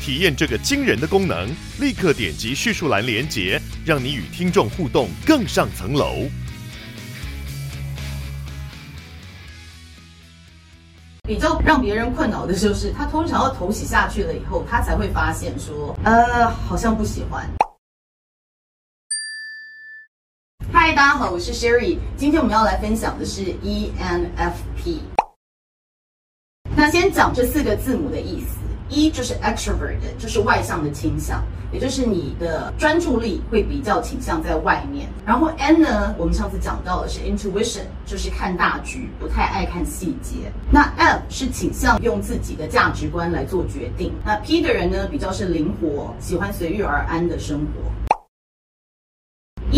体验这个惊人的功能，立刻点击叙述栏连接，让你与听众互动更上层楼。比较让别人困扰的就是，他通常要头洗下去了以后，他才会发现说，呃，好像不喜欢。嗨，大家好，我是 Sherry，今天我们要来分享的是 ENFP。那先讲这四个字母的意思。一就是 extrovert，就是外向的倾向，也就是你的专注力会比较倾向在外面。然后 N 呢，我们上次讲到的是 intuition，就是看大局，不太爱看细节。那 F 是倾向用自己的价值观来做决定。那 P 的人呢，比较是灵活，喜欢随遇而安的生活。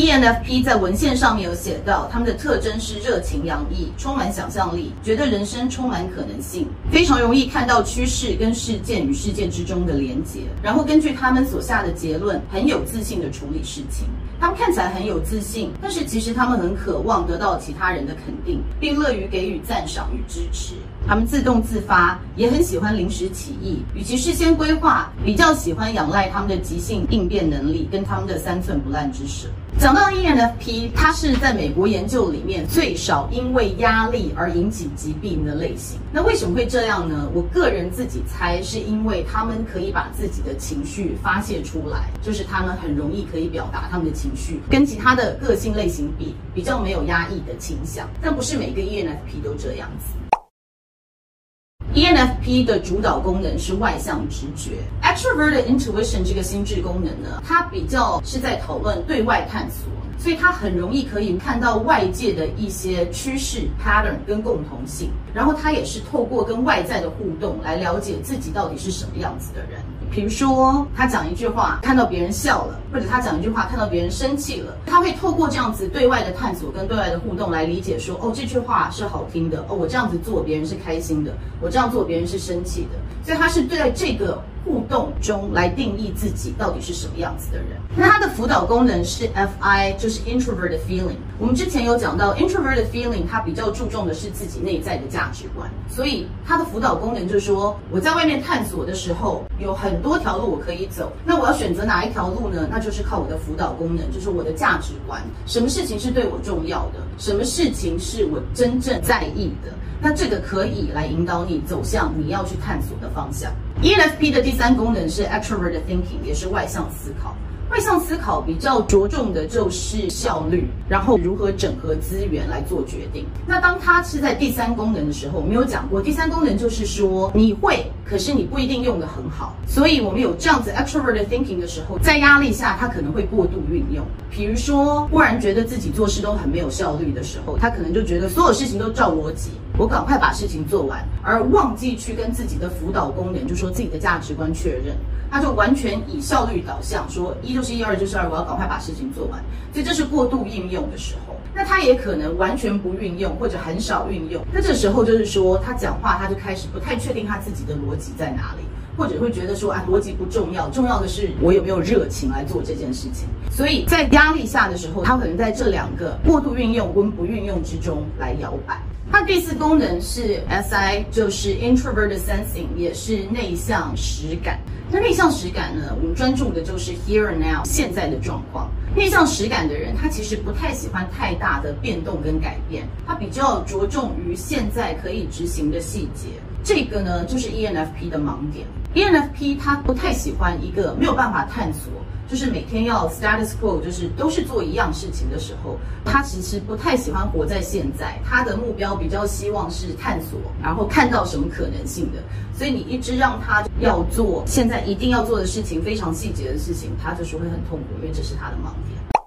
ENFP 在文献上面有写到，他们的特征是热情洋溢，充满想象力，觉得人生充满可能性，非常容易看到趋势跟事件与事件之中的连结，然后根据他们所下的结论，很有自信地处理事情。他们看起来很有自信，但是其实他们很渴望得到其他人的肯定，并乐于给予赞赏与支持。他们自动自发，也很喜欢临时起意，与其事先规划，比较喜欢仰赖他们的即兴应变能力跟他们的三寸不烂之舌。讲到 ENFP，它是在美国研究里面最少因为压力而引起疾病的类型。那为什么会这样呢？我个人自己猜，是因为他们可以把自己的情绪发泄出来，就是他们很容易可以表达他们的情绪，跟其他的个性类型比，比较没有压抑的倾向。但不是每个 ENFP 都这样子。ENFP 的主导功能是外向直觉，Extroverted Intuition 这个心智功能呢，它比较是在讨论对外探索，所以它很容易可以看到外界的一些趋势 pattern 跟共同性，然后它也是透过跟外在的互动来了解自己到底是什么样子的人。比如说，他讲一句话，看到别人笑了，或者他讲一句话，看到别人生气了，他会透过这样子对外的探索跟对外的互动来理解说，哦，这句话是好听的，哦，我这样子做别人是开心的，我这样做别人是生气的，所以他是对待这个。互动中来定义自己到底是什么样子的人。那它的辅导功能是 FI，就是 Introverted Feeling。我们之前有讲到 Introverted Feeling，它比较注重的是自己内在的价值观。所以它的辅导功能就是说，我在外面探索的时候，有很多条路我可以走。那我要选择哪一条路呢？那就是靠我的辅导功能，就是我的价值观。什么事情是对我重要的？什么事情是我真正在意的？那这个可以来引导你走向你要去探索的方向。ENFP 的第三功能是 Extraverted Thinking，也是外向思考。外向思考比较着重的就是效率，然后如何整合资源来做决定。那当它是在第三功能的时候，我们有讲过，第三功能就是说你会，可是你不一定用得很好。所以我们有这样子 extroverted thinking 的时候，在压力下，他可能会过度运用。比如说，忽然觉得自己做事都很没有效率的时候，他可能就觉得所有事情都照逻辑，我赶快把事情做完，而忘记去跟自己的辅导功能，就说自己的价值观确认。他就完全以效率导向，说一就是一，二就是二，我要赶快把事情做完。所以这是过度应用的时候。那他也可能完全不运用，或者很少运用。那这时候就是说，他讲话他就开始不太确定他自己的逻辑在哪里，或者会觉得说，啊，逻辑不重要，重要的是我有没有热情来做这件事情。所以在压力下的时候，他可能在这两个过度运用跟不运用之中来摇摆。它第四功能是 SI，就是 Introverted Sensing，也是内向实感。那内向实感呢，我们专注的就是 Here and Now，现在的状况。内向实感的人，他其实不太喜欢太大的变动跟改变，他比较着重于现在可以执行的细节。这个呢，就是 ENFP 的盲点。ENFP 他不太喜欢一个没有办法探索。就是每天要 status quo，就是都是做一样事情的时候，他其实不太喜欢活在现在。他的目标比较希望是探索，然后看到什么可能性的。所以你一直让他要做现在一定要做的事情，非常细节的事情，他就是会很痛苦，因为这是他的盲点。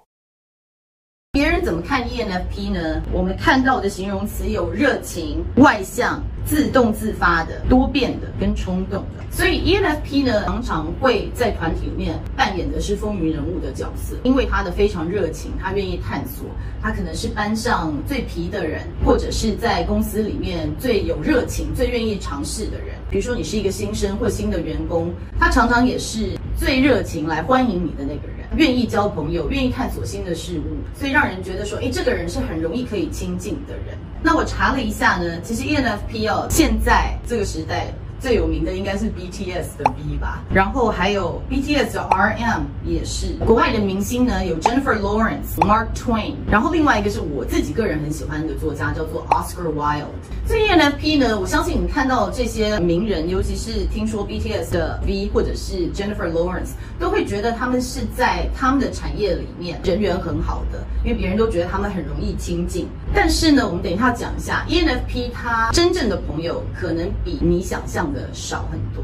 看 ENFP 呢，我们看到的形容词有热情、外向、自动自发的、多变的跟冲动的。所以 ENFP 呢，常常会在团体里面扮演的是风云人物的角色，因为他的非常热情，他愿意探索，他可能是班上最皮的人，或者是在公司里面最有热情、最愿意尝试的人。比如说你是一个新生或新的员工，他常常也是最热情来欢迎你的那个人。愿意交朋友，愿意探索新的事物，所以让人觉得说，哎，这个人是很容易可以亲近的人。那我查了一下呢，其实 ENFP 哦，现在这个时代。最有名的应该是 BTS 的 V 吧，然后还有 BTS 的 RM 也是。国外的明星呢，有 Jennifer Lawrence、Mark Twain，然后另外一个是我自己个人很喜欢的作家，叫做 Oscar Wilde。这 ENFP 呢，我相信你看到这些名人，尤其是听说 BTS 的 V 或者是 Jennifer Lawrence，都会觉得他们是在他们的产业里面人缘很好的，因为别人都觉得他们很容易亲近。但是呢，我们等一下讲一下 ENFP 他真正的朋友可能比你想象的少很多。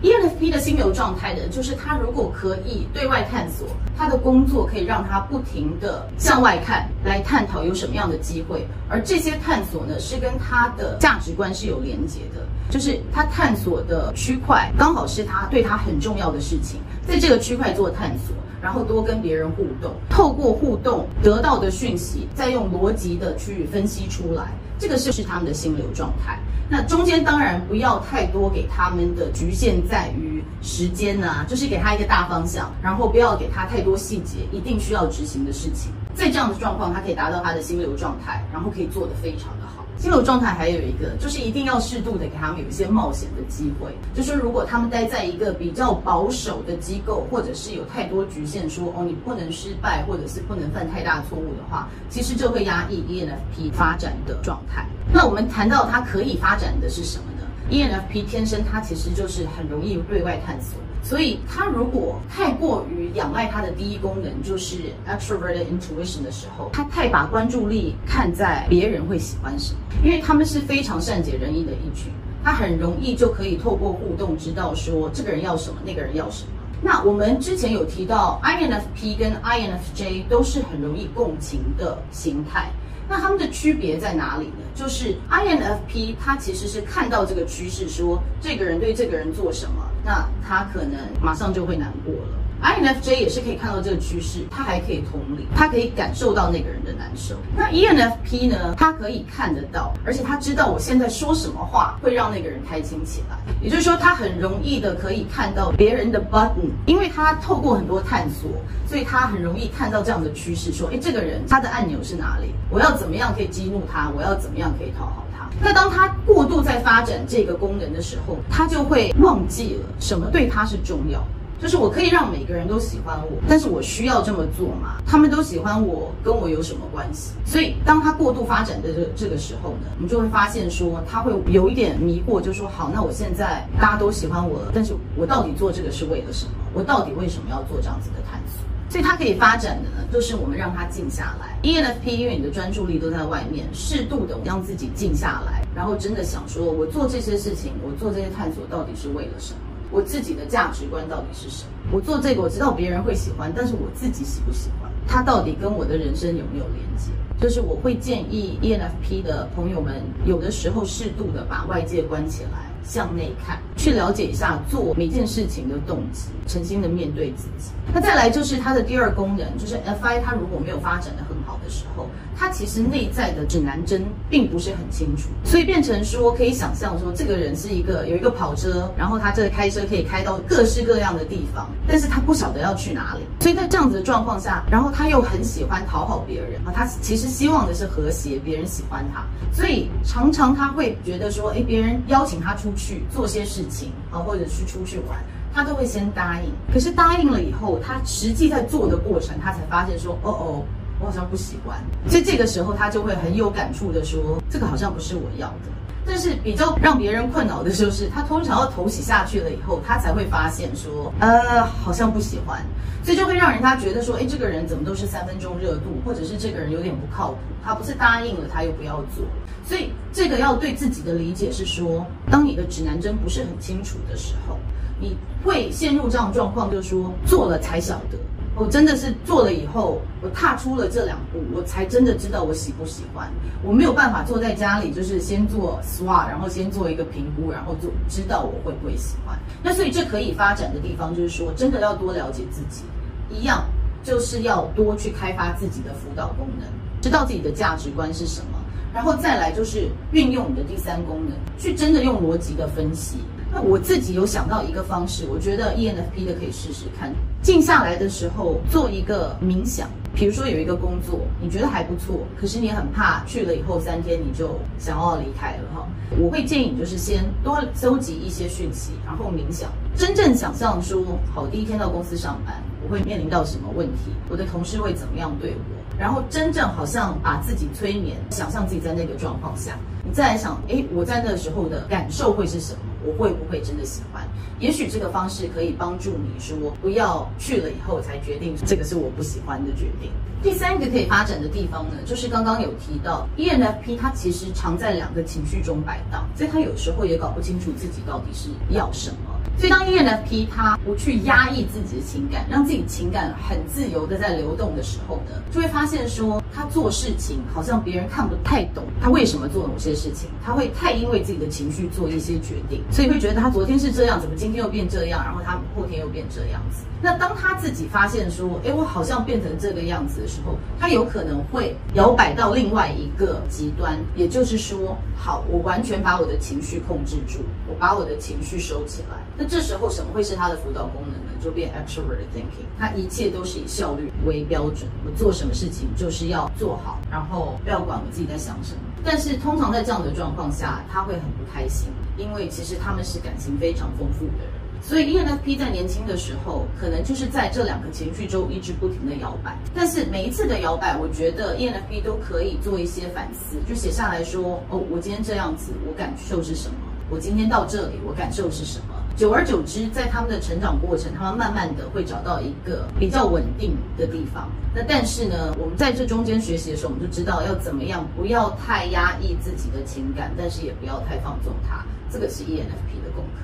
ENFP 的心流状态呢，就是他如果可以对外探索，他的工作可以让他不停地向外看，来探讨有什么样的机会，而这些探索呢，是跟他的价值观是有连结的，就是他探索的区块刚好是他对他很重要的事情，在这个区块做探索，然后多跟别人互动，透过互动得到的讯息，再用逻辑的去分析出来。这个是是他们的心流状态。那中间当然不要太多给他们的局限在于时间啊，就是给他一个大方向，然后不要给他太多细节，一定需要执行的事情。在这样的状况，他可以达到他的心流状态，然后可以做得非常的好。心流状态还有一个，就是一定要适度的给他们有一些冒险的机会。就是如果他们待在一个比较保守的机构，或者是有太多局限说，哦你不能失败，或者是不能犯太大错误的话，其实就会压抑 ENFP 发展的状态。那我们谈到它可以发展的是什么呢？ENFP 天生它其实就是很容易对外探索。所以，他如果太过于仰赖他的第一功能，就是 extroverted intuition 的时候，他太把关注力看在别人会喜欢什么，因为他们是非常善解人意的一群，他很容易就可以透过互动知道说这个人要什么，那个人要什么。那我们之前有提到，INFP 跟 INFJ 都是很容易共情的形态。那他们的区别在哪里呢？就是 INFP 他其实是看到这个趋势，说这个人对这个人做什么，那他可能马上就会难过了。INFJ 也是可以看到这个趋势，他还可以同理，他可以感受到那个人的难受。那 ENFP 呢？他可以看得到，而且他知道我现在说什么话会让那个人开心起来。也就是说，他很容易的可以看到别人的 button，因为他透过很多探索，所以他很容易看到这样的趋势，说，诶，这个人他的按钮是哪里？我要怎么样可以激怒他？我要怎么样可以讨好那当他过度在发展这个功能的时候，他就会忘记了什么对他是重要。就是我可以让每个人都喜欢我，但是我需要这么做吗？他们都喜欢我，跟我有什么关系？所以当他过度发展的这这个时候呢，我们就会发现说他会有一点迷惑，就说好，那我现在大家都喜欢我了，但是我到底做这个是为了什么？我到底为什么要做这样子的探索？所以它可以发展的呢，就是我们让它静下来。ENFP 因为你的专注力都在外面，适度的让自己静下来，然后真的想说，我做这些事情，我做这些探索到底是为了什么？我自己的价值观到底是什么？我做这个，我知道别人会喜欢，但是我自己喜不喜欢？它到底跟我的人生有没有连接？就是我会建议 ENFP 的朋友们，有的时候适度的把外界关起来，向内看，去了解一下做每件事情的动机，诚心的面对自己。那再来就是它的第二功能，就是 FI，它如果没有发展的很好的时候。他其实内在的指南针并不是很清楚，所以变成说可以想象说，这个人是一个有一个跑车，然后他这个开车可以开到各式各样的地方，但是他不晓得要去哪里。所以在这样子的状况下，然后他又很喜欢讨好别人啊，他其实希望的是和谐，别人喜欢他，所以常常他会觉得说，诶，别人邀请他出去做些事情啊，或者是出去玩，他都会先答应。可是答应了以后，他实际在做的过程，他才发现说，哦哦。我好像不喜欢，所以这个时候他就会很有感触的说：“这个好像不是我要的。”但是比较让别人困扰的就是，他通常要头洗下去了以后，他才会发现说：“呃，好像不喜欢。”所以就会让人家觉得说：“哎，这个人怎么都是三分钟热度，或者是这个人有点不靠谱，他不是答应了他又不要做。”所以这个要对自己的理解是说，当你的指南针不是很清楚的时候，你会陷入这样状况，就是说做了才晓得。我真的是做了以后，我踏出了这两步，我才真的知道我喜不喜欢。我没有办法坐在家里，就是先做 SWOT，然后先做一个评估，然后就知道我会不会喜欢。那所以这可以发展的地方，就是说真的要多了解自己，一样就是要多去开发自己的辅导功能，知道自己的价值观是什么，然后再来就是运用你的第三功能，去真的用逻辑的分析。那我自己有想到一个方式，我觉得 ENFP 的可以试试看。静下来的时候做一个冥想，比如说有一个工作你觉得还不错，可是你很怕去了以后三天你就想要离开了哈。我会建议你就是先多搜集一些讯息，然后冥想，真正想象说，好，第一天到公司上班，我会面临到什么问题，我的同事会怎么样对我，然后真正好像把自己催眠，想象自己在那个状况下，你再来想，诶，我在那时候的感受会是什么？我会不会真的喜欢？也许这个方式可以帮助你说，不要去了以后才决定这个是我不喜欢的决定。第三个可以发展的地方呢，就是刚刚有提到，ENFP 他其实常在两个情绪中摆荡，所以他有时候也搞不清楚自己到底是要什么。所以当 ENFP 他不去压抑自己的情感，让自己情感很自由的在流动的时候呢，就会发现说他做事情好像别人看不太懂他为什么做某些事情，他会太因为自己的情绪做一些决定，所以会觉得他昨天是这样，怎么今天又变这样，然后他后天又变这样子。那当他自己发现说，诶，我好像变成这个样子的时候，他有可能会摇摆到另外一个极端，也就是说，好，我完全把我的情绪控制住，我把我的情绪收起来。那这时候什么会是他的辅导功能呢？就变 extroverted thinking，他一切都是以效率为标准，我做什么事情就是要做好，然后不要管我自己在想什么。但是通常在这样的状况下，他会很不开心，因为其实他们是感情非常丰富的人。所以 ENFP 在年轻的时候，可能就是在这两个情绪中一直不停的摇摆。但是每一次的摇摆，我觉得 ENFP 都可以做一些反思，就写下来说：哦，我今天这样子，我感受是什么？我今天到这里，我感受是什么？久而久之，在他们的成长过程，他们慢慢的会找到一个比较稳定的地方。那但是呢，我们在这中间学习的时候，我们就知道要怎么样，不要太压抑自己的情感，但是也不要太放纵它。这个是 ENFP 的功课。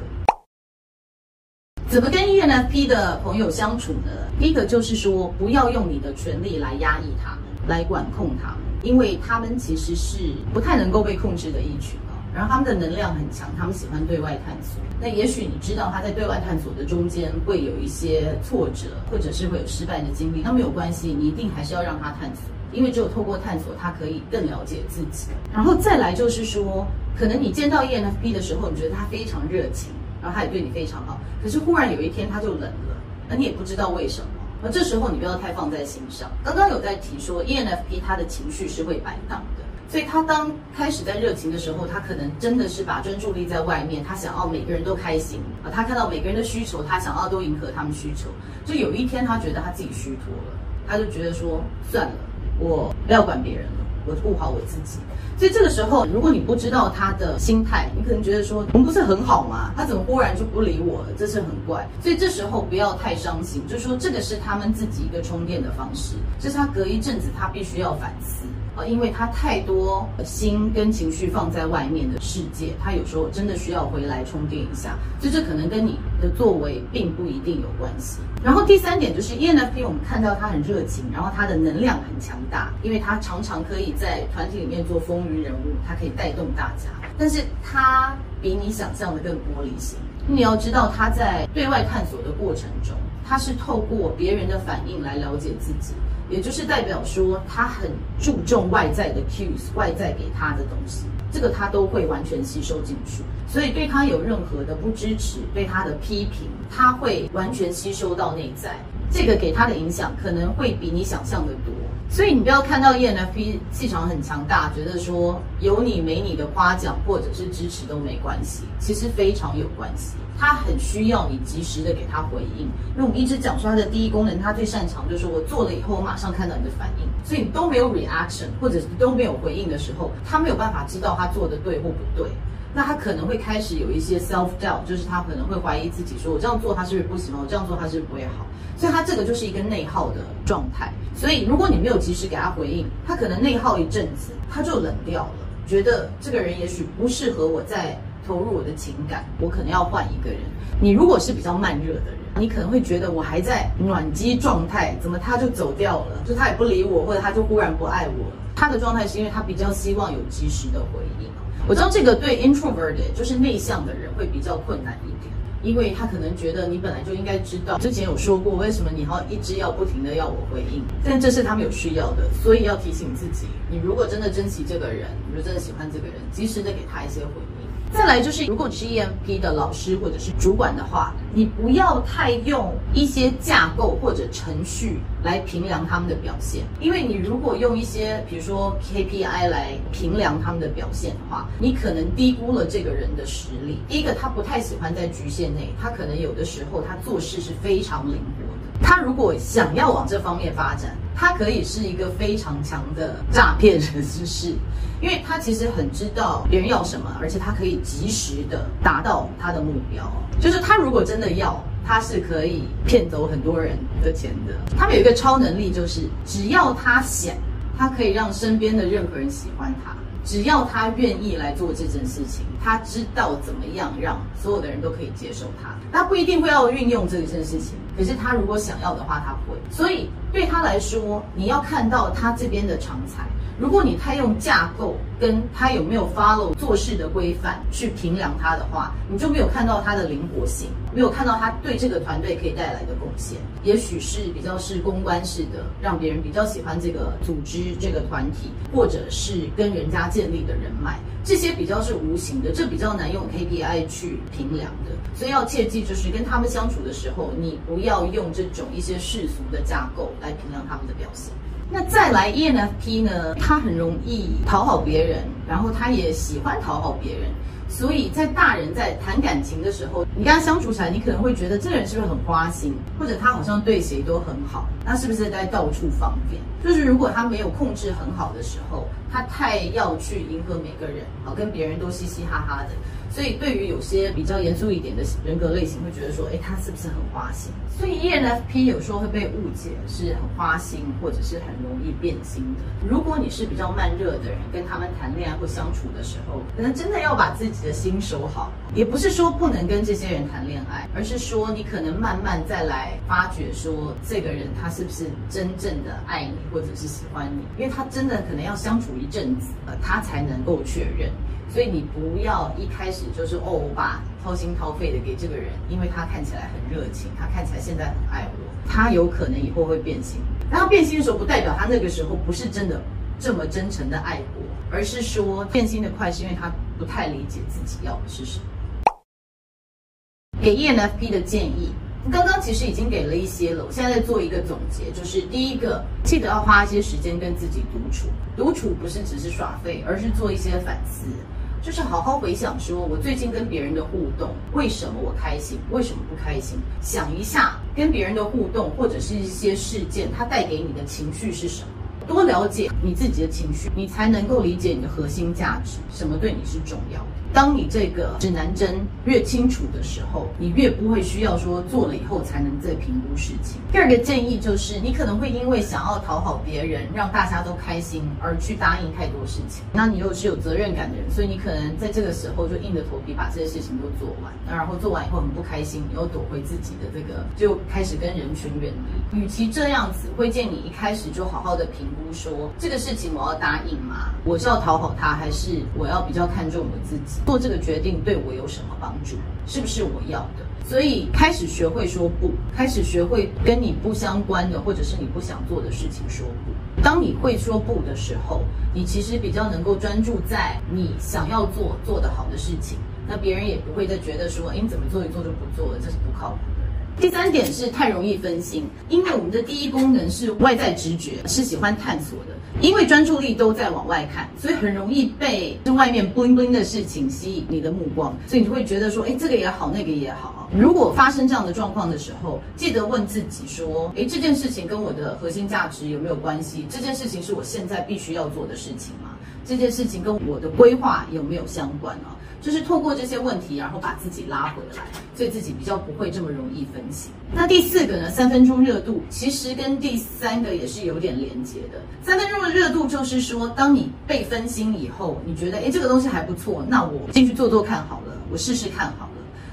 怎么跟 ENFP 的朋友相处呢？第一个就是说，不要用你的权力来压抑他们，来管控他们，因为他们其实是不太能够被控制的一群。然后他们的能量很强，他们喜欢对外探索。那也许你知道他在对外探索的中间会有一些挫折，或者是会有失败的经历，那没有关系，你一定还是要让他探索，因为只有透过探索，他可以更了解自己。然后再来就是说，可能你见到 ENFP 的时候，你觉得他非常热情，然后他也对你非常好，可是忽然有一天他就冷了，那你也不知道为什么。那这时候你不要太放在心上。刚刚有在提说，ENFP 他的情绪是会摆荡的。所以他当开始在热情的时候，他可能真的是把专注力在外面，他想要每个人都开心啊，他看到每个人的需求，他想要都迎合他们需求。就有一天他觉得他自己虚脱了，他就觉得说算了，我不要管别人了，我顾好我自己。所以这个时候，如果你不知道他的心态，你可能觉得说我们不是很好吗？他怎么忽然就不理我了？这是很怪。所以这时候不要太伤心，就说这个是他们自己一个充电的方式，这是他隔一阵子他必须要反思。啊，因为他太多心跟情绪放在外面的世界，他有时候真的需要回来充电一下，所以这可能跟你的作为并不一定有关系。然后第三点就是 ENFP，我们看到他很热情，然后他的能量很强大，因为他常常可以在团体里面做风云人物，他可以带动大家。但是他比你想象的更玻璃心，你要知道他在对外探索的过程中，他是透过别人的反应来了解自己。也就是代表说，他很注重外在的 cues，外在给他的东西，这个他都会完全吸收进去。所以对他有任何的不支持，对他的批评，他会完全吸收到内在。这个给他的影响可能会比你想象的多。所以你不要看到 ENFP 气场很强大，觉得说有你没你的夸奖或者是支持都没关系，其实非常有关系。他很需要你及时的给他回应，因为我们一直讲说他的第一功能，他最擅长就是我做了以后，我马上看到你的反应，所以你都没有 reaction 或者是都没有回应的时候，他没有办法知道他做的对或不对，那他可能会开始有一些 self doubt，就是他可能会怀疑自己，说我这样做他是不是不行，我这样做他是不是不会好，所以他这个就是一个内耗的状态。所以如果你没有及时给他回应，他可能内耗一阵子，他就冷掉了，觉得这个人也许不适合我在。投入我的情感，我可能要换一个人。你如果是比较慢热的人，你可能会觉得我还在暖机状态，怎么他就走掉了？就他也不理我，或者他就忽然不爱我了。他的状态是因为他比较希望有及时的回应。我知道这个对 introverted 就是内向的人会比较困难一点。因为他可能觉得你本来就应该知道，之前有说过，为什么你要一直要不停的要我回应？但这是他们有需要的，所以要提醒自己，你如果真的珍惜这个人，你如果真的喜欢这个人，及时的给他一些回应。再来就是，如果你是 EMP 的老师或者是主管的话，你不要太用一些架构或者程序来评量他们的表现，因为你如果用一些比如说 KPI 来评量他们的表现的话，你可能低估了这个人的实力。第一个，他不太喜欢在局限内，他可能有的时候他做事是非常灵活。他如果想要往这方面发展，他可以是一个非常强的诈骗人士。是。因为他其实很知道别人要什么，而且他可以及时的达到他的目标。就是他如果真的要，他是可以骗走很多人的钱的。他们有一个超能力，就是只要他想，他可以让身边的任何人喜欢他。只要他愿意来做这件事情，他知道怎么样让所有的人都可以接受他。他不一定会要运用这一件事情，可是他如果想要的话，他会。所以对他来说，你要看到他这边的长才。如果你太用架构跟他有没有 follow 做事的规范去评量他的话，你就没有看到他的灵活性，没有看到他对这个团队可以带来的贡献。也许是比较是公关式的，让别人比较喜欢这个组织、这个团体，或者是跟人家建立的人脉，这些比较是无形的，这比较难用 KPI 去评量的。所以要切记，就是跟他们相处的时候，你不要用这种一些世俗的架构来评量他们的表现。那再来 ENFP 呢？他很容易讨好别人，然后他也喜欢讨好别人，所以在大人在谈感情的时候，你跟他相处起来，你可能会觉得这个人是不是很花心，或者他好像对谁都很好，那是不是在到处方便？就是如果他没有控制很好的时候，他太要去迎合每个人，好跟别人都嘻嘻哈哈的。所以，对于有些比较严肃一点的人格类型，会觉得说，哎，他是不是很花心？所以 ENFP 有时候会被误解是很花心，或者是很容易变心的。如果你是比较慢热的人，跟他们谈恋爱或相处的时候，可能真的要把自己的心守好。也不是说不能跟这些人谈恋爱，而是说你可能慢慢再来发觉说，这个人他是不是真正的爱你，或者是喜欢你？因为他真的可能要相处一阵子，呃，他才能够确认。所以你不要一开始就是哦，我把掏心掏肺的给这个人，因为他看起来很热情，他看起来现在很爱我，他有可能以后会变心。然后变心的时候，不代表他那个时候不是真的这么真诚的爱我，而是说变心的快是因为他不太理解自己要的是什么。给 ENFP 的建议，刚刚其实已经给了一些了，我现在在做一个总结，就是第一个，记得要花一些时间跟自己独处，独处不是只是耍废，而是做一些反思。就是好好回想，说我最近跟别人的互动，为什么我开心，为什么不开心？想一下跟别人的互动或者是一些事件，它带给你的情绪是什么？多了解你自己的情绪，你才能够理解你的核心价值，什么对你是重要的。当你这个指南针越清楚的时候，你越不会需要说做了以后才能再评估事情。第二个建议就是，你可能会因为想要讨好别人，让大家都开心而去答应太多事情。那你又是有责任感的人，所以你可能在这个时候就硬着头皮把这些事情都做完。然后做完以后很不开心，你又躲回自己的这个，就开始跟人群远离。与其这样子，会建议你一开始就好好的评估说，这个事情我要答应吗？我是要讨好他，还是我要比较看重我自己？做这个决定对我有什么帮助？是不是我要的？所以开始学会说不，开始学会跟你不相关的或者是你不想做的事情说不。当你会说不的时候，你其实比较能够专注在你想要做做得好的事情，那别人也不会再觉得说，哎，你怎么做一做就不做了，这是不靠谱的。第三点是太容易分心，因为我们的第一功能是外在直觉，是喜欢探索的。因为专注力都在往外看，所以很容易被这外面 bling bling 的事情吸引你的目光，所以你就会觉得说，哎，这个也好，那个也好。如果发生这样的状况的时候，记得问自己说，哎，这件事情跟我的核心价值有没有关系？这件事情是我现在必须要做的事情吗？这件事情跟我的规划有没有相关啊？就是透过这些问题，然后把自己拉回来，所以自己比较不会这么容易分心。那第四个呢？三分钟热度其实跟第三个也是有点连接的。三分钟的热度就是说，当你被分心以后，你觉得哎，这个东西还不错，那我进去做做看好了，我试试看好了。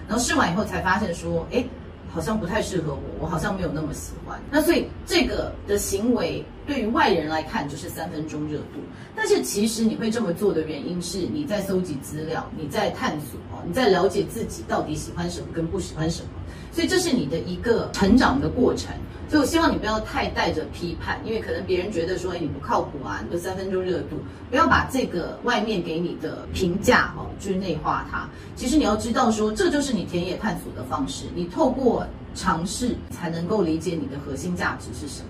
然后试完以后才发现说，哎，好像不太适合我，我好像没有那么喜欢。那所以这个的行为对于外人来看就是三分钟热度，但是其实你会这么做的原因是你在搜集资料，你在探索，你在了解自己到底喜欢什么跟不喜欢什么。所以这是你的一个成长的过程。所以我希望你不要太带着批判，因为可能别人觉得说，哎，你不靠谱啊，你就三分钟热度，不要把这个外面给你的评价哦，去内化它。其实你要知道说，这就是你田野探索的方式。你透过尝试才能够理解你的核心价值是什么。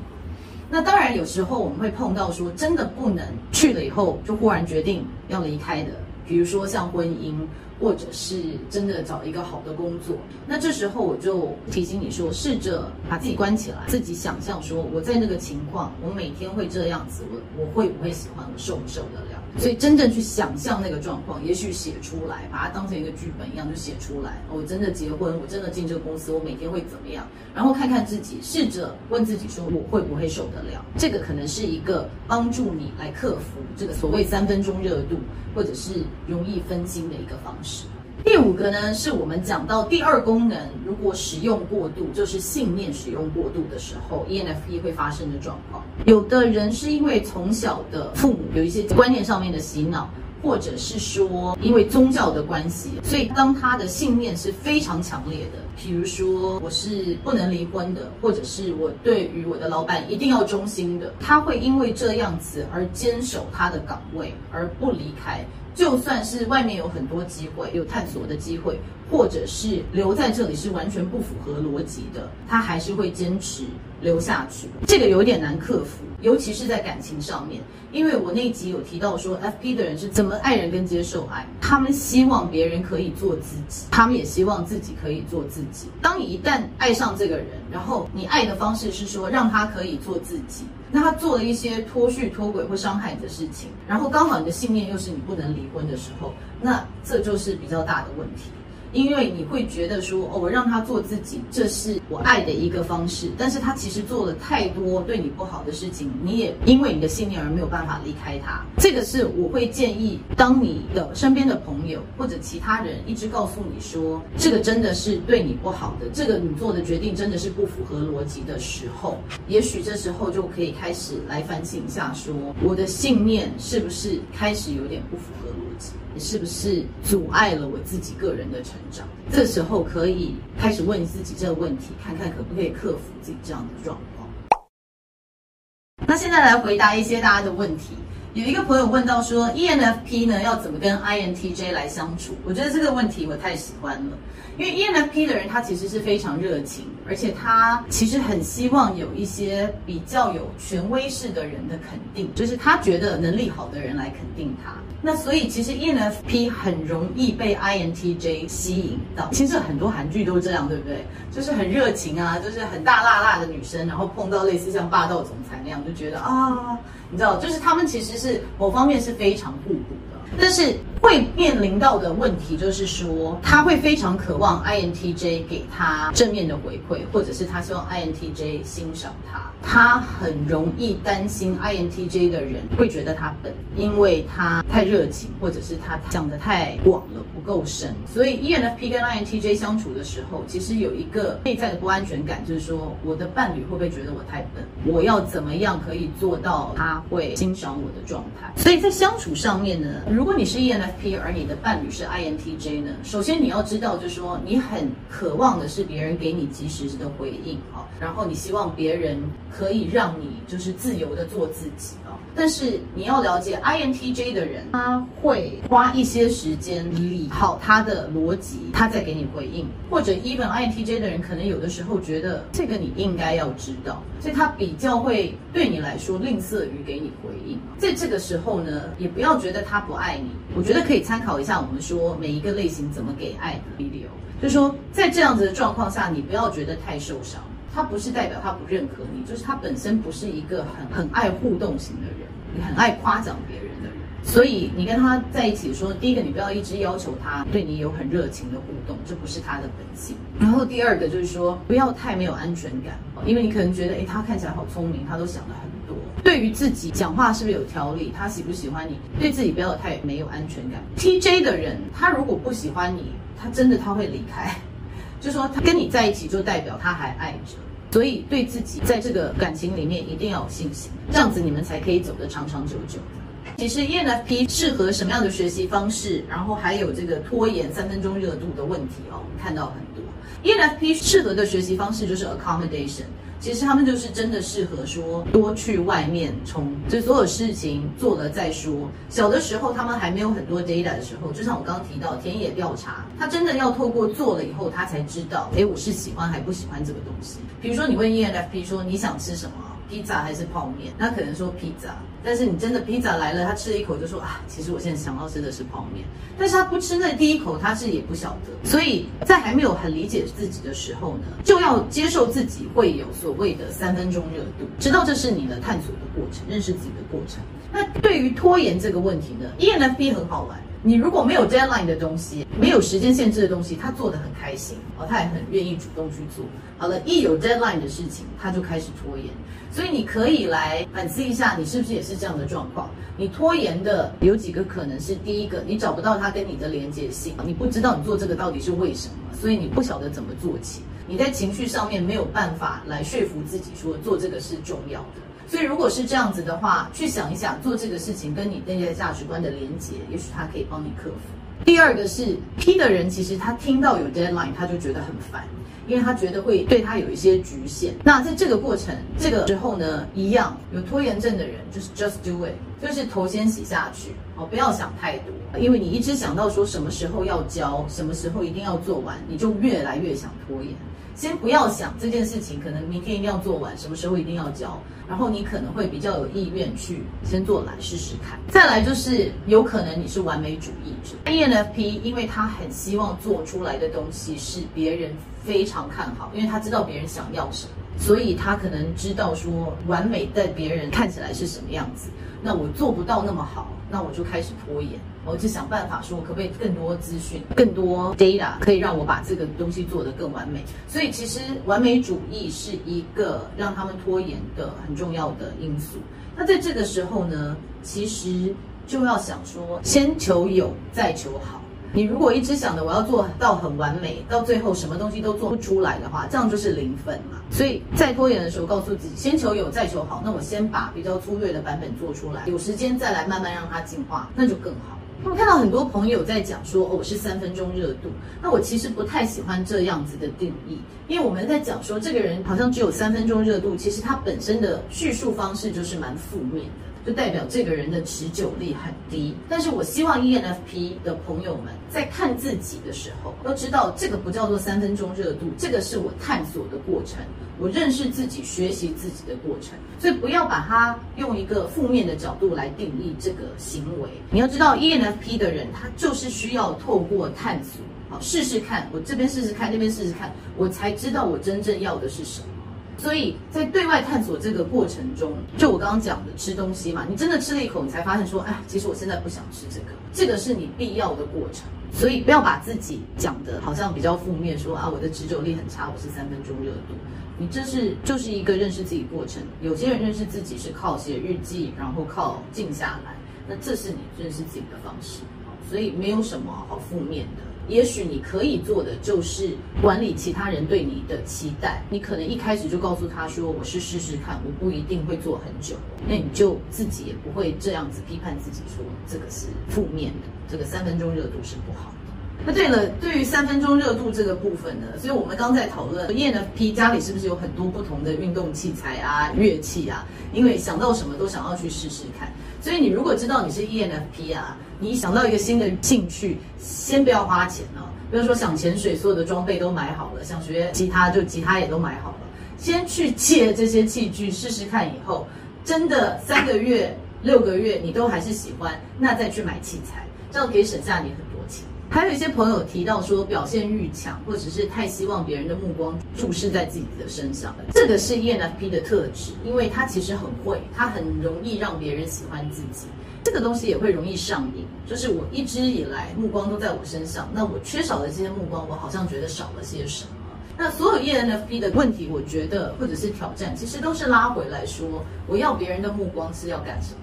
那当然，有时候我们会碰到说，真的不能去了以后就忽然决定要离开的，比如说像婚姻。或者是真的找一个好的工作，那这时候我就提醒你说，试着把自己关起来，自己想象说我在那个情况，我每天会这样子，我我会不会喜欢，我受不受得了？所以真正去想象那个状况，也许写出来，把它当成一个剧本一样就写出来。我真的结婚，我真的进这个公司，我每天会怎么样？然后看看自己，试着问自己说，我会不会受得了？这个可能是一个帮助你来克服这个所谓三分钟热度，或者是容易分心的一个方式。第五个呢，是我们讲到第二功能，如果使用过度，就是信念使用过度的时候，ENFP 会发生的状况。有的人是因为从小的父母有一些观念上面的洗脑，或者是说因为宗教的关系，所以当他的信念是非常强烈的，比如说我是不能离婚的，或者是我对于我的老板一定要忠心的，他会因为这样子而坚守他的岗位而不离开。就算是外面有很多机会，有探索的机会，或者是留在这里是完全不符合逻辑的，他还是会坚持留下去。这个有点难克服，尤其是在感情上面。因为我那集有提到说，FP 的人是怎么爱人跟接受爱，他们希望别人可以做自己，他们也希望自己可以做自己。当你一旦爱上这个人，然后你爱的方式是说让他可以做自己。那他做了一些脱序、脱轨或伤害你的事情，然后刚好你的信念又是你不能离婚的时候，那这就是比较大的问题。因为你会觉得说，哦，我让他做自己，这是我爱的一个方式。但是他其实做了太多对你不好的事情，你也因为你的信念而没有办法离开他。这个是我会建议，当你的身边的朋友或者其他人一直告诉你说，这个真的是对你不好的，这个你做的决定真的是不符合逻辑的时候，也许这时候就可以开始来反省一下，说我的信念是不是开始有点不符合逻辑。是不是阻碍了我自己个人的成长？这时候可以开始问自己这个问题，看看可不可以克服自己这样的状况。那现在来回答一些大家的问题。有一个朋友问到说，ENFP 呢要怎么跟 INTJ 来相处？我觉得这个问题我太喜欢了，因为 ENFP 的人他其实是非常热情，而且他其实很希望有一些比较有权威式的人的肯定，就是他觉得能力好的人来肯定他。那所以其实 ENFP 很容易被 INTJ 吸引到。其实很多韩剧都是这样，对不对？就是很热情啊，就是很大辣辣的女生，然后碰到类似像霸道总裁那样，就觉得啊。你知道，就是他们其实是某方面是非常互补的，但是会面临到的问题就是说，他会非常渴望 INTJ 给他正面的回馈，或者是他希望 INTJ 欣赏他。他很容易担心 INTJ 的人会觉得他笨，因为他太热情，或者是他讲得太广了，不够深。所以 ENFP 跟 INTJ 相处的时候，其实有一个内在的不安全感，就是说我的伴侣会不会觉得我太笨？我要怎么样可以做到他？会欣赏我的状态，所以在相处上面呢，如果你是 ENFP，而你的伴侣是 INTJ 呢，首先你要知道，就是说你很渴望的是别人给你及时的回应好，然后你希望别人可以让你就是自由的做自己。但是你要了解 INTJ 的人，他会花一些时间理好他的逻辑，他再给你回应。或者 even INTJ 的人可能有的时候觉得这个你应该要知道，所以他比较会对你来说吝啬于给你回应。在这个时候呢，也不要觉得他不爱你。我觉得可以参考一下我们说每一个类型怎么给爱的 video，就是说在这样子的状况下，你不要觉得太受伤。他不是代表他不认可你，就是他本身不是一个很很爱互动型的人，你很爱夸奖别人的人。所以你跟他在一起的时候，第一个你不要一直要求他对你有很热情的互动，这不是他的本性。然后第二个就是说，不要太没有安全感，因为你可能觉得，诶，他看起来好聪明，他都想得很多。对于自己讲话是不是有条理，他喜不喜欢你，对自己不要太没有安全感。TJ 的人，他如果不喜欢你，他真的他会离开。就说他跟你在一起，就代表他还爱着，所以对自己在这个感情里面一定要有信心，这样子你们才可以走得长长久久。其实 ENFP 适合什么样的学习方式，然后还有这个拖延三分钟热度的问题哦，我们看到很多。ENFP 适合的学习方式就是 accommodation。其实他们就是真的适合说多去外面冲，就所有事情做了再说。小的时候他们还没有很多 data 的时候，就像我刚刚提到田野调查，他真的要透过做了以后，他才知道，哎，我是喜欢还不喜欢这个东西。比如说你问 ENFP 说你想吃什么？披萨还是泡面？那可能说披萨，但是你真的披萨来了，他吃了一口就说啊，其实我现在想要吃的是泡面。但是他不吃那第一口，他是也不晓得。所以在还没有很理解自己的时候呢，就要接受自己会有所谓的三分钟热度，知道这是你的探索的过程，认识自己的过程。那对于拖延这个问题呢，ENFP 很好玩。你如果没有 deadline 的东西，没有时间限制的东西，他做得很开心哦，他也很愿意主动去做。好了，一有 deadline 的事情，他就开始拖延。所以你可以来反思一下，你是不是也是这样的状况？你拖延的有几个可能是：第一个，你找不到他跟你的连接性，你不知道你做这个到底是为什么，所以你不晓得怎么做起。你在情绪上面没有办法来说服自己说做这个是重要的。所以，如果是这样子的话，去想一想做这个事情跟你内在价值观的连结，也许他可以帮你克服。第二个是 P 的人，其实他听到有 deadline，他就觉得很烦，因为他觉得会对他有一些局限。那在这个过程、这个时候呢，一样有拖延症的人，就是 just do it，就是头先洗下去，哦，不要想太多，因为你一直想到说什么时候要交，什么时候一定要做完，你就越来越想拖延。先不要想这件事情，可能明天一定要做完，什么时候一定要交，然后你可能会比较有意愿去先做来试试看。再来就是有可能你是完美主义者，ENFP，因为他很希望做出来的东西是别人非常看好，因为他知道别人想要什么，所以他可能知道说完美在别人看起来是什么样子，那我做不到那么好。那我就开始拖延，我就想办法说，可不可以更多资讯、更多 data，可以让我把这个东西做得更完美。所以其实完美主义是一个让他们拖延的很重要的因素。那在这个时候呢，其实就要想说，先求有，再求好。你如果一直想着我要做到很完美，到最后什么东西都做不出来的话，这样就是零分嘛。所以在拖延的时候，告诉自己先求有，再求好。那我先把比较粗略的版本做出来，有时间再来慢慢让它进化，那就更好。我看到很多朋友在讲说，哦，我是三分钟热度。那我其实不太喜欢这样子的定义，因为我们在讲说这个人好像只有三分钟热度，其实他本身的叙述方式就是蛮负面的。就代表这个人的持久力很低，但是我希望 ENFP 的朋友们在看自己的时候，都知道这个不叫做三分钟热度，这个是我探索的过程，我认识自己、学习自己的过程，所以不要把它用一个负面的角度来定义这个行为。你要知道，ENFP 的人他就是需要透过探索，好，试试看，我这边试试看，那边试试看，我才知道我真正要的是什么。所以在对外探索这个过程中，就我刚刚讲的吃东西嘛，你真的吃了一口，你才发现说，哎，其实我现在不想吃这个，这个是你必要的过程。所以不要把自己讲的好像比较负面，说啊，我的持久力很差，我是三分钟热度。你这是就是一个认识自己过程。有些人认识自己是靠写日记，然后靠静下来，那这是你认识自己的方式。所以没有什么好负面的。也许你可以做的就是管理其他人对你的期待。你可能一开始就告诉他说：“我是试试看，我不一定会做很久。”那你就自己也不会这样子批判自己，说这个是负面的，这个三分钟热度是不好。那对了，对于三分钟热度这个部分呢，所以我们刚在讨论 ENFP 家里是不是有很多不同的运动器材啊、乐器啊？因为想到什么都想要去试试看。所以你如果知道你是 ENFP 啊，你想到一个新的兴趣，先不要花钱哦。比如说想潜水，所有的装备都买好了；想学吉他，就吉他也都买好了。先去借这些器具试试看，以后真的三个月、六个月你都还是喜欢，那再去买器材，这样可以省下你很。还有一些朋友提到说，表现欲强，或者是太希望别人的目光注视在自己的身上，这个是 ENFP 的特质，因为他其实很会，他很容易让别人喜欢自己。这个东西也会容易上瘾，就是我一直以来目光都在我身上，那我缺少的这些目光，我好像觉得少了些什么。那所有 ENFP 的问题，我觉得或者是挑战，其实都是拉回来说，我要别人的目光是要干什么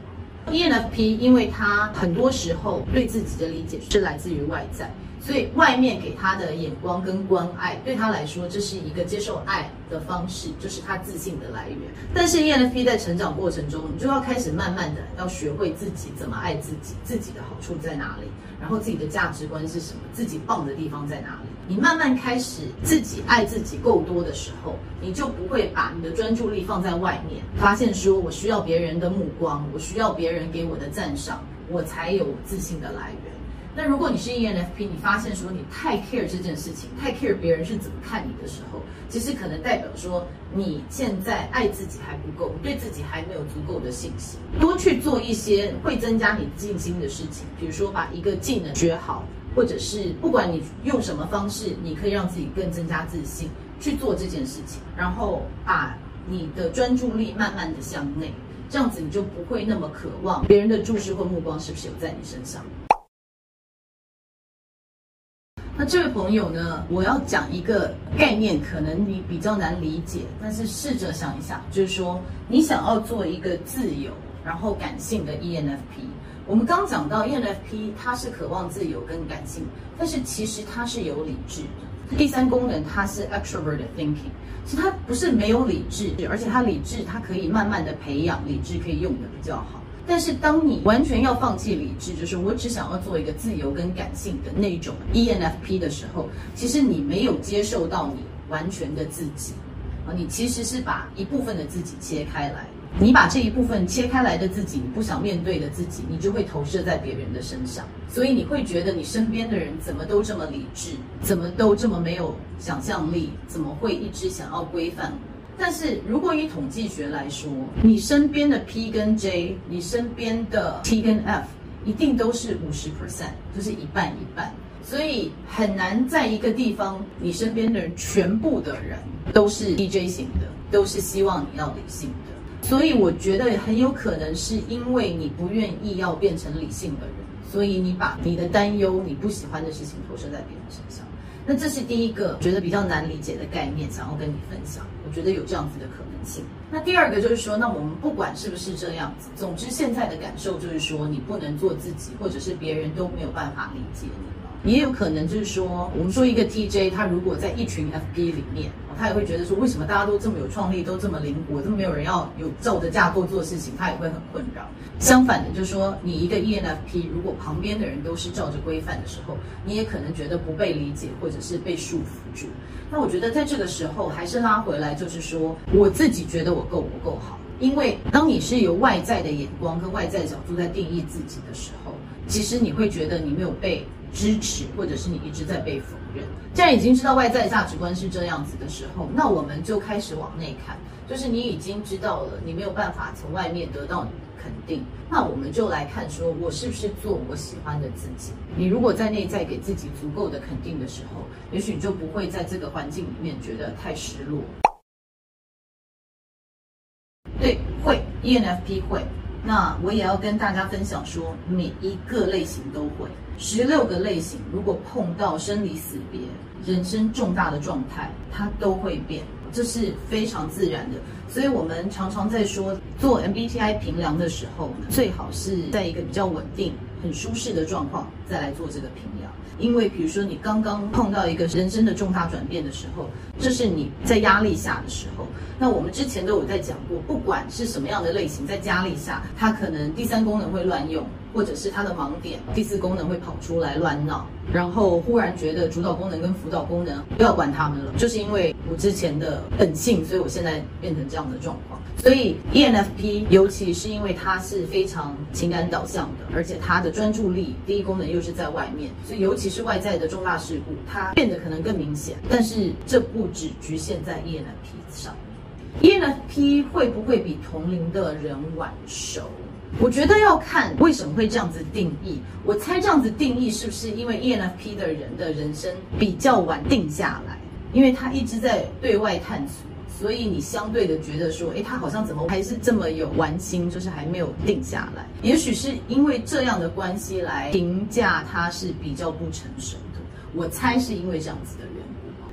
？ENFP，因为他很多时候对自己的理解是来自于外在，所以外面给他的眼光跟关爱，对他来说，这是一个接受爱的方式，就是他自信的来源。但是 ENFP 在成长过程中，你就要开始慢慢的要学会自己怎么爱自己，自己的好处在哪里，然后自己的价值观是什么，自己棒的地方在哪里。你慢慢开始自己爱自己够多的时候，你就不会把你的专注力放在外面，发现说我需要别人的目光，我需要别人给我的赞赏，我才有自信的来源。那如果你是 ENFP，你发现说你太 care 这件事情，太 care 别人是怎么看你的时候，其实可能代表说你现在爱自己还不够，对自己还没有足够的信心。多去做一些会增加你信心的事情，比如说把一个技能学好，或者是不管你用什么方式，你可以让自己更增加自信，去做这件事情，然后把你的专注力慢慢的向内，这样子你就不会那么渴望别人的注视或目光是不是有在你身上。那这位朋友呢，我要讲一个概念，可能你比较难理解，但是试着想一想，就是说你想要做一个自由然后感性的 ENFP。我们刚讲到 ENFP，它是渴望自由跟感性，但是其实它是有理智的。第三功能它是 extroverted thinking，其实它不是没有理智，而且它理智，它可以慢慢的培养理智，可以用的比较好。但是，当你完全要放弃理智，就是我只想要做一个自由跟感性的那种 ENFP 的时候，其实你没有接受到你完全的自己啊，你其实是把一部分的自己切开来，你把这一部分切开来的自己，你不想面对的自己，你就会投射在别人的身上，所以你会觉得你身边的人怎么都这么理智，怎么都这么没有想象力，怎么会一直想要规范？但是如果以统计学来说，你身边的 P 跟 J，你身边的 T 跟 F，一定都是五十 percent，就是一半一半。所以很难在一个地方，你身边的人全部的人都是 DJ 型的，都是希望你要理性。所以我觉得很有可能是因为你不愿意要变成理性的人，所以你把你的担忧、你不喜欢的事情投射在别人身上。那这是第一个觉得比较难理解的概念，想要跟你分享。我觉得有这样子的可能性。那第二个就是说，那我们不管是不是这样子，总之现在的感受就是说，你不能做自己，或者是别人都没有办法理解你。也有可能就是说，我们说一个 TJ，他如果在一群 FP 里面。他也会觉得说，为什么大家都这么有创意，都这么灵活，都没有人要有照着架构做事情，他也会很困扰。相反的，就是说，你一个 ENFP，如果旁边的人都是照着规范的时候，你也可能觉得不被理解，或者是被束缚住。那我觉得在这个时候，还是拉回来，就是说，我自己觉得我够不够好？因为当你是由外在的眼光跟外在角度在定义自己的时候，其实你会觉得你没有被支持，或者是你一直在被否认。既然已经知道外在价值观是这样子的时候，那我们就开始往内看，就是你已经知道了，你没有办法从外面得到肯定，那我们就来看，说我是不是做我喜欢的自己？你如果在内在给自己足够的肯定的时候，也许你就不会在这个环境里面觉得太失落。对，会，ENFP 会。那我也要跟大家分享说，每一个类型都会，十六个类型，如果碰到生离死别、人生重大的状态，它都会变，这是非常自然的。所以我们常常在说，做 MBTI 评量的时候，最好是在一个比较稳定、很舒适的状况再来做这个评量。因为比如说你刚刚碰到一个人生的重大转变的时候，这是你在压力下的时候。那我们之前都有在讲过，不管是什么样的类型，在压力下，它可能第三功能会乱用，或者是他的盲点，第四功能会跑出来乱闹，然后忽然觉得主导功能跟辅导功能不要管他们了，就是因为我之前的本性，所以我现在变成这样的状况。所以 ENFP 尤其是因为它是非常情感导向的，而且它的专注力第一功能又是在外面，所以尤其是外在的重大事故，它变得可能更明显。但是这不只局限在 ENFP 上，ENFP 会不会比同龄的人晚熟？我觉得要看为什么会这样子定义。我猜这样子定义是不是因为 ENFP 的人的人生比较晚定下来，因为他一直在对外探索。所以你相对的觉得说，诶，他好像怎么还是这么有玩心，就是还没有定下来。也许是因为这样的关系来评价他是比较不成熟的。我猜是因为这样子的人。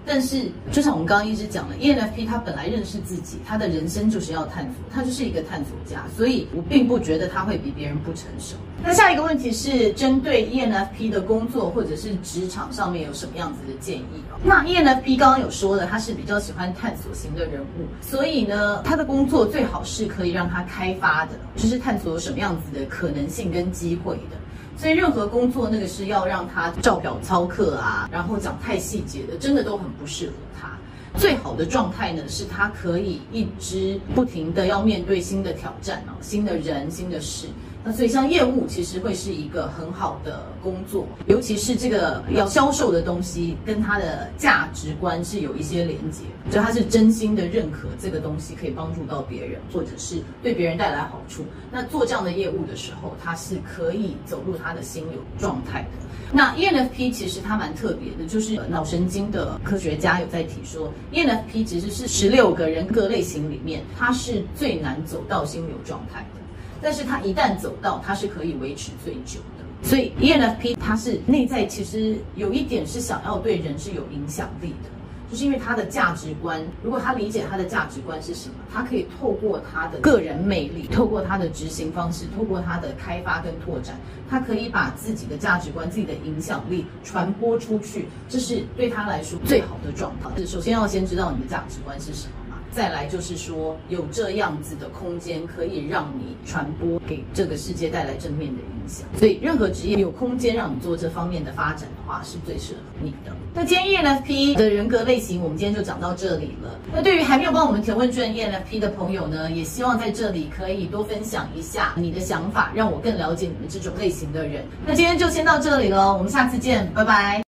但是就像我们刚刚一直讲的，ENFP 他本来认识自己，他的人生就是要探索，他就是一个探索家，所以我并不觉得他会比别人不成熟。那下一个问题是针对 ENFP 的工作或者是职场上面有什么样子的建议？那 ENFP 刚刚有说的，他是比较喜欢探索型的人物，所以呢，他的工作最好是可以让他开发的，就是探索什么样子的可能性跟机会的。所以任何工作，那个是要让他照表操课啊，然后讲太细节的，真的都很不适合他。最好的状态呢，是他可以一直不停的要面对新的挑战啊，新的人、新的事。那所以像业务其实会是一个很好的工作，尤其是这个要销售的东西跟他的价值观是有一些连结，就他是真心的认可这个东西可以帮助到别人，或者是对别人带来好处。那做这样的业务的时候，他是可以走入他的心流状态的。那 ENFP 其实它蛮特别的，就是脑神经的科学家有在提说，ENFP 其实是十六个人格类型里面，它是最难走到心流状态的。但是他一旦走到，他是可以维持最久的。所以 ENFP 他是内在其实有一点是想要对人是有影响力的，就是因为他的价值观，如果他理解他的价值观是什么，他可以透过他的个人魅力，透过他的执行方式，透过他的开发跟拓展，他可以把自己的价值观、自己的影响力传播出去，这是对他来说最好的状态。首先要先知道你的价值观是什么。再来就是说，有这样子的空间，可以让你传播给这个世界带来正面的影响。所以，任何职业有空间让你做这方面的发展的话，是最适合你的。那今天 ENFP 的人格类型，我们今天就讲到这里了。那对于还没有帮我们填问卷 ENFP 的朋友呢，也希望在这里可以多分享一下你的想法，让我更了解你们这种类型的人。那今天就先到这里了，我们下次见，拜拜。